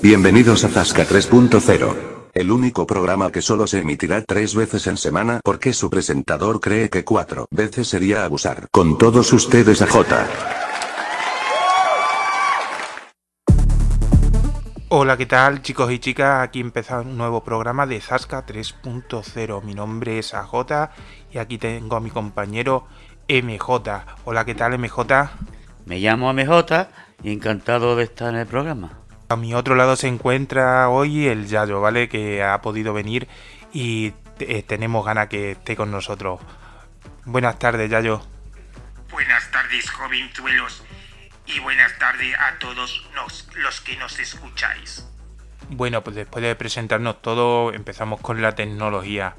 Bienvenidos a Zasca 3.0. El único programa que solo se emitirá tres veces en semana porque su presentador cree que cuatro veces sería abusar. Con todos ustedes a J. Hola, ¿qué tal chicos y chicas? Aquí empieza un nuevo programa de Zasca 3.0. Mi nombre es AJ y aquí tengo a mi compañero MJ. Hola, ¿qué tal MJ? Me llamo MJ y encantado de estar en el programa. A mi otro lado se encuentra hoy el Yayo, ¿vale? Que ha podido venir y eh, tenemos ganas que esté con nosotros. Buenas tardes, Yayo. Buenas tardes, jovenzuelos. Y buenas tardes a todos los, los que nos escucháis. Bueno, pues después de presentarnos todo, empezamos con la tecnología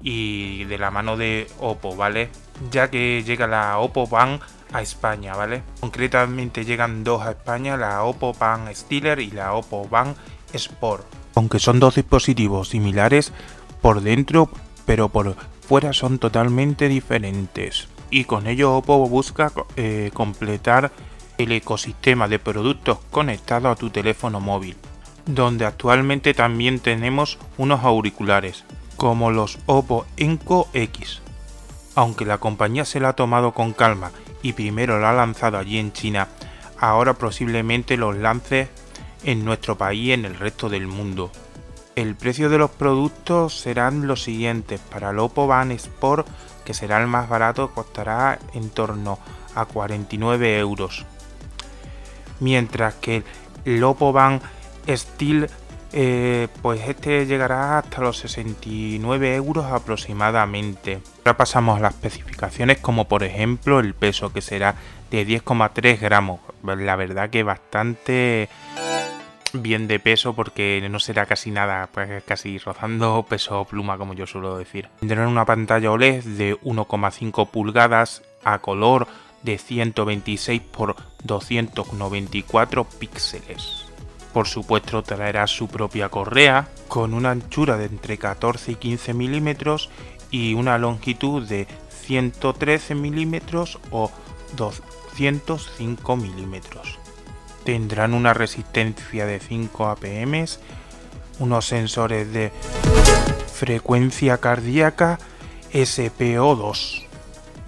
y de la mano de Oppo, ¿vale? Ya que llega la Oppo Van a España, ¿vale? Concretamente llegan dos a España, la Oppo Van Steeler y la Oppo Van Sport. Aunque son dos dispositivos similares por dentro, pero por fuera son totalmente diferentes. Y con ello Oppo busca eh, completar el ecosistema de productos conectados a tu teléfono móvil, donde actualmente también tenemos unos auriculares, como los Oppo Enco X. Aunque la compañía se la ha tomado con calma y primero lo ha lanzado allí en China, ahora posiblemente los lance en nuestro país y en el resto del mundo. El precio de los productos serán los siguientes. Para el Van Sport, que será el más barato, costará en torno a 49 euros. Mientras que el Van Steel, eh, pues este llegará hasta los 69 euros aproximadamente. Ahora pasamos a las especificaciones como por ejemplo el peso que será de 10,3 gramos. La verdad que bastante bien de peso porque no será casi nada, pues casi rozando peso pluma como yo suelo decir. Tendrán una pantalla OLED de 1,5 pulgadas a color de 126 por 294 píxeles. Por supuesto traerá su propia correa con una anchura de entre 14 y 15 milímetros y una longitud de 113 milímetros o 205 milímetros. Tendrán una resistencia de 5 APM, unos sensores de frecuencia cardíaca SPO2,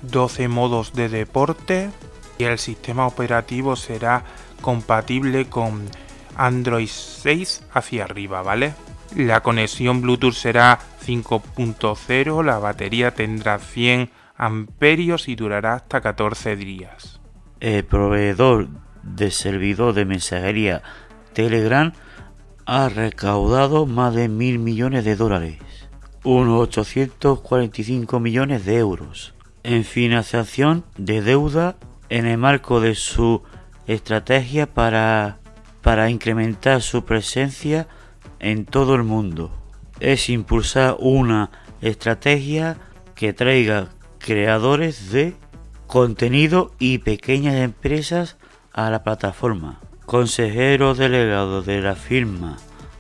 12 modos de deporte y el sistema operativo será compatible con Android 6 hacia arriba, ¿vale? La conexión Bluetooth será 5.0, la batería tendrá 100 amperios y durará hasta 14 días. El proveedor de servidor de mensajería Telegram ha recaudado más de mil millones de dólares, unos 845 millones de euros, en financiación de deuda en el marco de su estrategia para, para incrementar su presencia en todo el mundo. Es impulsar una estrategia que traiga creadores de contenido y pequeñas empresas a la plataforma. Consejero delegado de la firma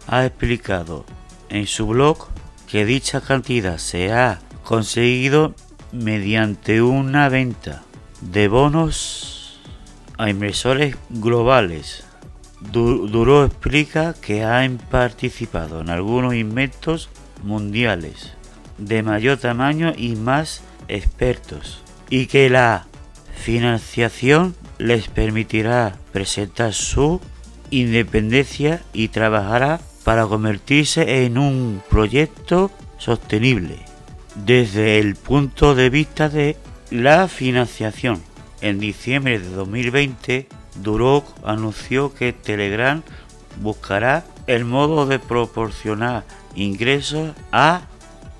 ha explicado en su blog que dicha cantidad se ha conseguido mediante una venta de bonos a inversores globales Duro explica que han participado en algunos inventos mundiales de mayor tamaño y más expertos y que la financiación les permitirá presentar su independencia y trabajará para convertirse en un proyecto sostenible desde el punto de vista de la financiación. En diciembre de 2020 Duroc anunció que Telegram buscará el modo de proporcionar ingresos a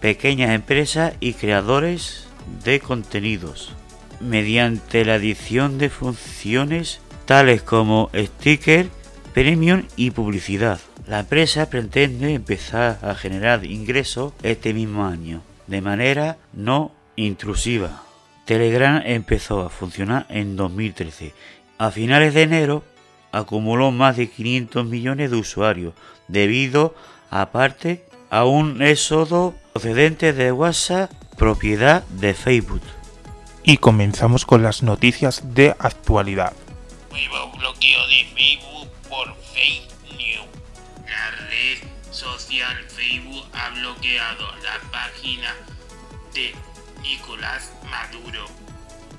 pequeñas empresas y creadores de contenidos mediante la adición de funciones tales como sticker, premium y publicidad. La empresa pretende empezar a generar ingresos este mismo año de manera no intrusiva. Telegram empezó a funcionar en 2013 a finales de enero acumuló más de 500 millones de usuarios debido aparte a un éxodo procedente de WhatsApp propiedad de Facebook. Y comenzamos con las noticias de actualidad. Nuevo bloqueo de Facebook por fake news. social Facebook ha bloqueado la página de Nicolás Maduro,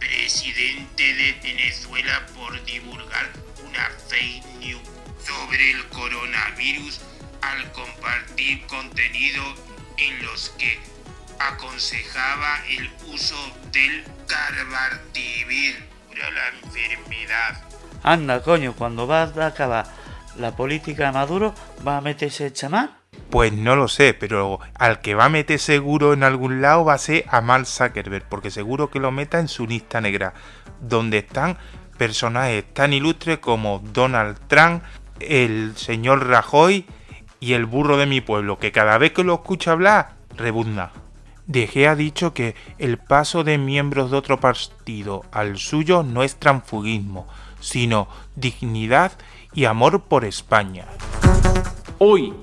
presidente de Venezuela, por divulgar una fake news sobre el coronavirus al compartir contenido en los que aconsejaba el uso del carbartivir para la enfermedad. Anda, coño, cuando vas a acabar la política de Maduro, ¿va a meterse el chamán? Pues no lo sé, pero al que va a meter seguro en algún lado va a ser a Mark Zuckerberg, porque seguro que lo meta en su lista negra, donde están personajes tan ilustres como Donald Trump, el señor Rajoy y el burro de mi pueblo, que cada vez que lo escucha hablar, rebuzna. De ha dicho que el paso de miembros de otro partido al suyo no es transfugismo, sino dignidad y amor por España. Hoy,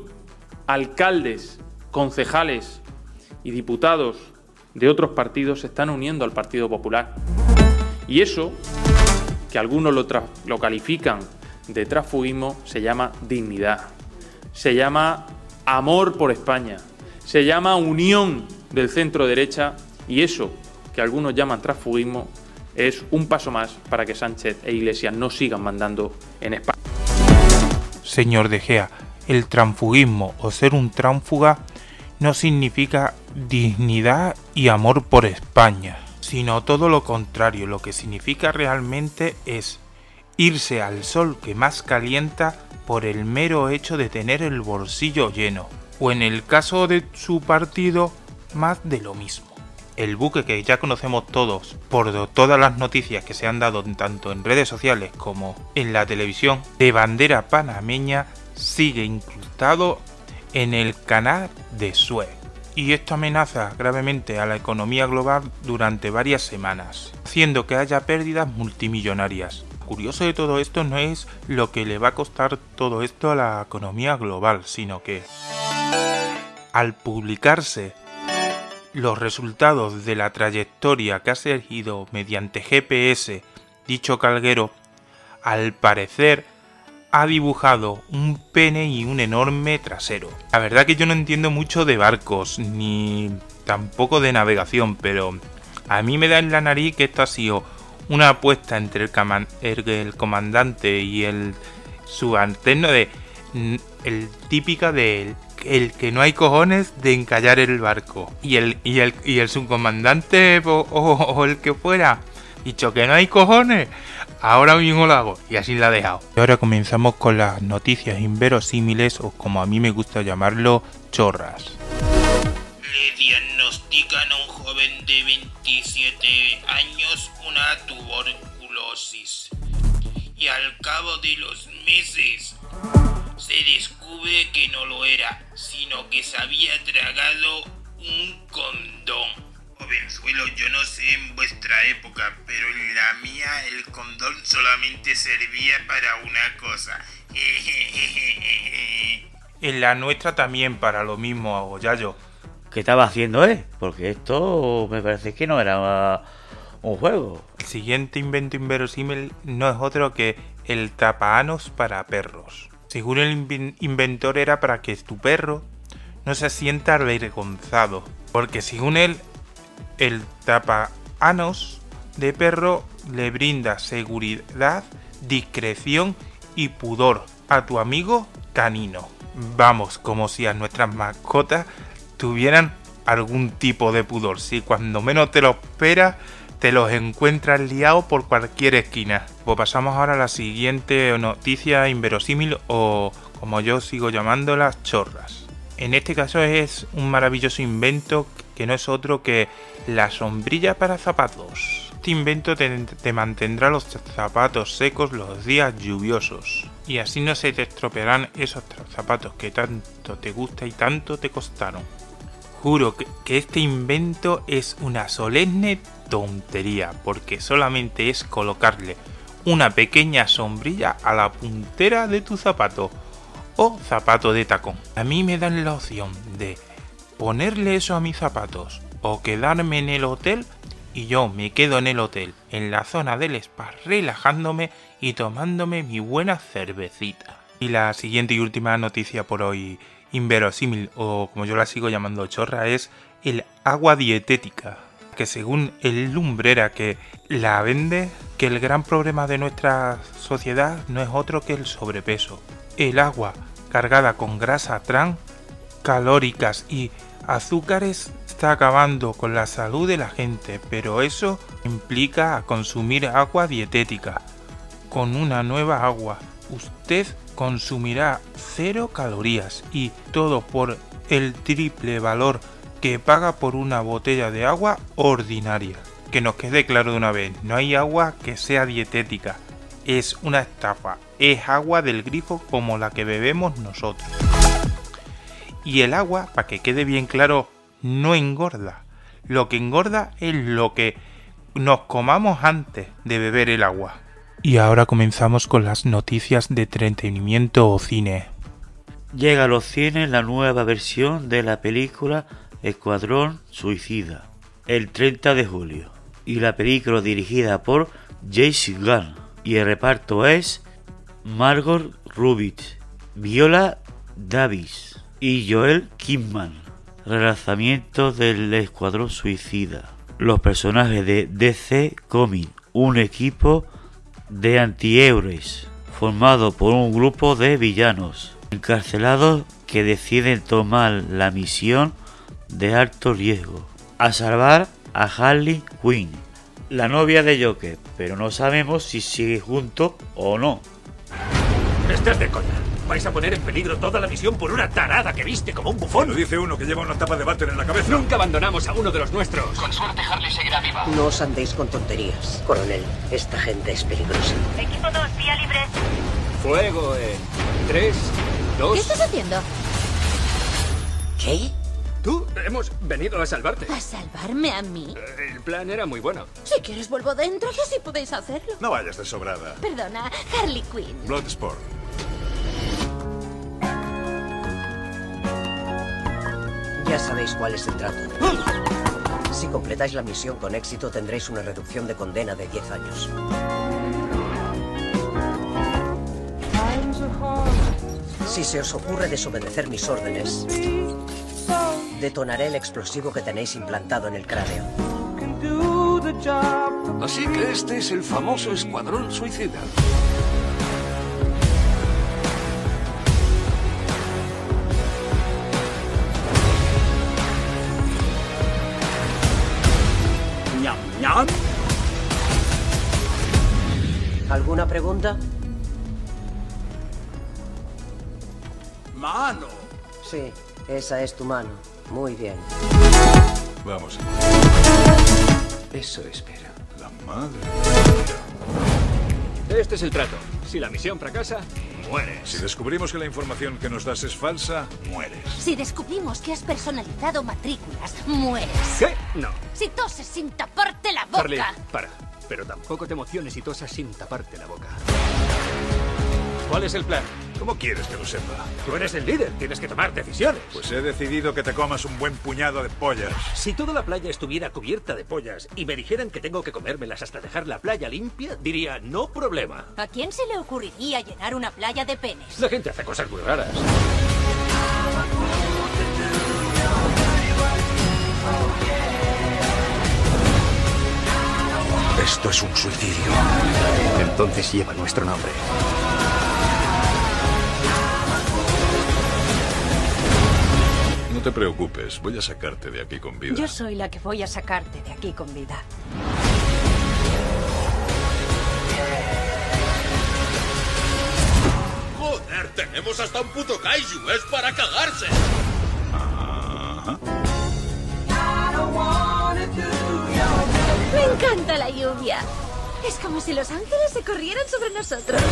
alcaldes, concejales y diputados de otros partidos se están uniendo al Partido Popular. Y eso, que algunos lo, califican de transfugismo, se llama dignidad se llama amor por España, se llama unión del centro derecha y eso que algunos llaman transfugismo es un paso más para que Sánchez e Iglesias no sigan mandando en España. Señor De Gea, el transfugismo o ser un tránfuga no significa dignidad y amor por España, sino todo lo contrario, lo que significa realmente es irse al sol que más calienta por el mero hecho de tener el bolsillo lleno, o en el caso de su partido, más de lo mismo. El buque que ya conocemos todos por todas las noticias que se han dado tanto en redes sociales como en la televisión de bandera panameña sigue incrustado en el canal de Suez. Y esto amenaza gravemente a la economía global durante varias semanas, haciendo que haya pérdidas multimillonarias curioso de todo esto no es lo que le va a costar todo esto a la economía global, sino que al publicarse los resultados de la trayectoria que ha seguido mediante GPS dicho calguero, al parecer ha dibujado un pene y un enorme trasero. La verdad que yo no entiendo mucho de barcos, ni tampoco de navegación, pero a mí me da en la nariz que esto ha sido una apuesta entre el, comandante y el subalterno de el típica de el que no hay cojones de encallar el barco y el subcomandante o, el que fuera dicho que no hay cojones ahora mismo lo hago y así la ha dejado y ahora comenzamos con las noticias inverosímiles o como a mí me gusta llamarlo chorras le diagnostican a un joven de 27 años una tuberculosis. Y al cabo de los meses se descubre que no lo era, sino que se había tragado un condón. Jovenzuelo, yo no sé en vuestra época, pero en la mía el condón solamente servía para una cosa. en la nuestra también para lo mismo, Yayo ¿Qué estaba haciendo él? Porque esto me parece que no era un juego. El siguiente invento inverosímil no es otro que el tapanos para perros. Según el inventor era para que tu perro no se sienta avergonzado. Porque según él, el tapanos de perro le brinda seguridad, discreción y pudor a tu amigo canino. Vamos, como si a nuestras mascotas tuvieran algún tipo de pudor. Si cuando menos te lo esperas, te los encuentras liados por cualquier esquina. Pues pasamos ahora a la siguiente noticia inverosímil o como yo sigo llamándolas, chorras. En este caso es un maravilloso invento que no es otro que la sombrilla para zapatos. Este invento te, mantendrá los zapatos secos los días lluviosos. Y así no se te estropearán esos zapatos que tanto te gusta y tanto te costaron. Juro que, este invento es una solemne tontería, porque solamente es colocarle una pequeña sombrilla a la puntera de tu zapato o zapato de tacón. A mí me dan la opción de ponerle eso a mis zapatos o quedarme en el hotel y yo me quedo en el hotel, en la zona del spa, relajándome y tomándome mi buena cervecita. Y la siguiente y última noticia por hoy, inverosímil o como yo la sigo llamando chorra, es el agua dietética. Que según el lumbrera que la vende, que el gran problema de nuestra sociedad no es otro que el sobrepeso. El agua cargada con grasa trans, calóricas y azúcares está acabando con la salud de la gente, pero eso implica consumir agua dietética. Con una nueva agua, usted consumirá cero calorías y todo por el triple valor que paga por una botella de agua ordinaria. Que nos quede claro de una vez, no hay agua que sea dietética, es una estafa, es agua del grifo como la que bebemos nosotros. Y el agua, para que quede bien claro, no engorda. Lo que engorda es lo que nos comamos antes de beber el agua. Y ahora comenzamos con las noticias de entretenimiento o cine. Llega a los cines la nueva versión de la película Escuadrón Suicida, el 30 de julio. Y la película dirigida por Jace Gunn. Y el reparto es Margot Rubit, Viola Davis y Joel Kidman. Relanzamiento del Escuadrón Suicida. Los personajes de DC Comics, un equipo de antihéroes formado por un grupo de villanos encarcelados que deciden tomar la misión de alto riesgo a salvar a Harley Quinn, la novia de Joker, pero no sabemos si sigue junto o no. Estás de coña. Vais a poner en peligro toda la misión por una tarada que viste como un bufón. Lo dice uno que lleva una tapa de váter en la cabeza. Nunca abandonamos a uno de los nuestros. Con suerte Harley seguirá viva. No os andéis con tonterías. Coronel, esta gente es peligrosa. Equipo 2, vía libre. Fuego en 3, 2... ¿Qué estás haciendo? ¿Qué? Tú, hemos venido a salvarte. ¿A salvarme a mí? Eh, El plan era muy bueno. Si quieres vuelvo dentro y así podéis hacerlo. No vayas de sobrada. Perdona, Harley Quinn. Bloodsport. Ya sabéis cuál es el trato. Si completáis la misión con éxito, tendréis una reducción de condena de 10 años. Si se os ocurre desobedecer mis órdenes, detonaré el explosivo que tenéis implantado en el cráneo. Así que este es el famoso escuadrón suicida. ¿Alguna pregunta? ¡Mano! Sí, esa es tu mano. Muy bien. Vamos. Eso espera. La madre. Este es el trato. Si la misión fracasa, mueres. Si descubrimos que la información que nos das es falsa, mueres. Si descubrimos que has personalizado matrículas, mueres. ¿Qué? No. Si toses sin taparte la boca. Harley, para. Pero tampoco te emociones y tosas sin taparte la boca. ¿Cuál es el plan? ¿Cómo quieres que lo sepa? Tú eres el líder, tienes que tomar decisiones. Pues he decidido que te comas un buen puñado de pollas. Si toda la playa estuviera cubierta de pollas y me dijeran que tengo que comérmelas hasta dejar la playa limpia, diría, no problema. ¿A quién se le ocurriría llenar una playa de penes? La gente hace cosas muy raras. Esto es un suicidio. Entonces lleva nuestro nombre. No te preocupes, voy a sacarte de aquí con vida. Yo soy la que voy a sacarte de aquí con vida. Joder, tenemos hasta un puto kaiju, es para cagarse. Me encanta la lluvia. Es como si los ángeles se corrieran sobre nosotros.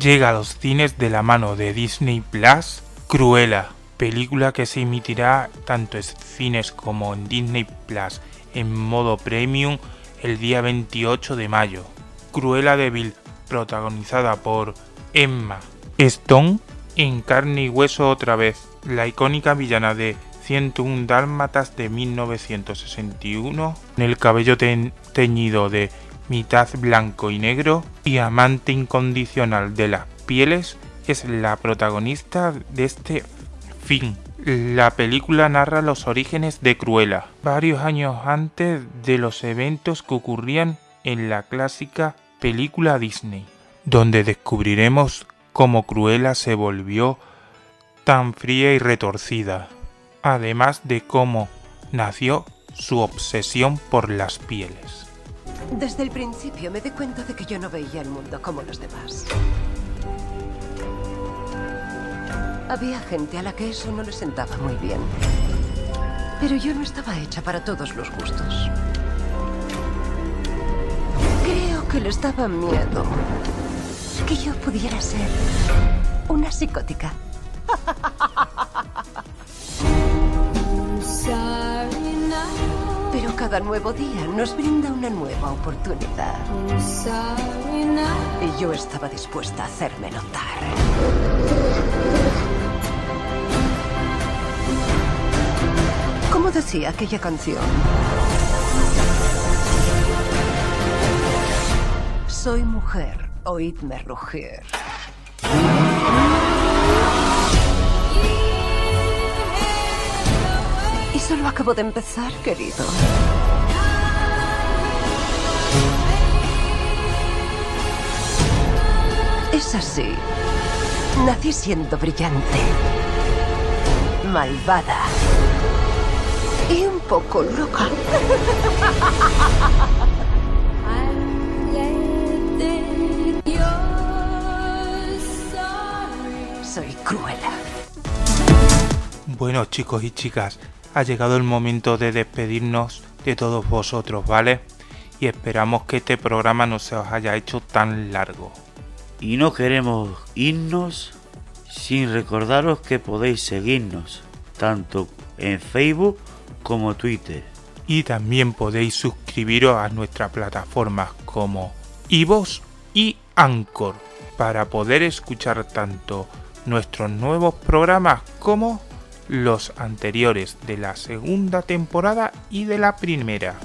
Llega a los cines de la mano de Disney Plus Cruella, película que se emitirá tanto en cines como en Disney Plus en modo premium el día 28 de mayo. Cruella de Vil, protagonizada por Emma Stone, en carne y hueso otra vez, la icónica villana de 101 Dálmatas de 1961, en el cabello teñido de mitad blanco y negro y amante incondicional de las pieles, es la protagonista de este film. La película narra los orígenes de Cruella, varios años antes de los eventos que ocurrían en la clásica película Disney, donde descubriremos cómo Cruella se volvió tan fría y retorcida, además de cómo nació su obsesión por las pieles. Desde el principio me di cuenta de que yo no veía el mundo como los demás. Había gente a la que eso no le sentaba muy bien. Pero yo no estaba hecha para todos los gustos. Creo que les daba miedo que yo pudiera ser una psicótica. Pero cada nuevo día nos brinda una nueva oportunidad. Y yo estaba dispuesta a hacerme notar. ¿Cómo decía aquella canción? Soy mujer, oídme rugir. Y solo acabo de empezar, querido. Es así. Nací siendo brillante, malvada y un poco loca. Soy cruela. Bueno chicos y chicas, ha llegado el momento de despedirnos de todos vosotros, ¿vale? Y esperamos que este programa no se os haya hecho tan largo. Y no queremos irnos sin recordaros que podéis seguirnos tanto en Facebook como Twitter. Y también podéis suscribiros a nuestras plataformas como iVoox y Anchor para poder escuchar tanto nuestros nuevos programas como los anteriores de la segunda temporada y de la primera.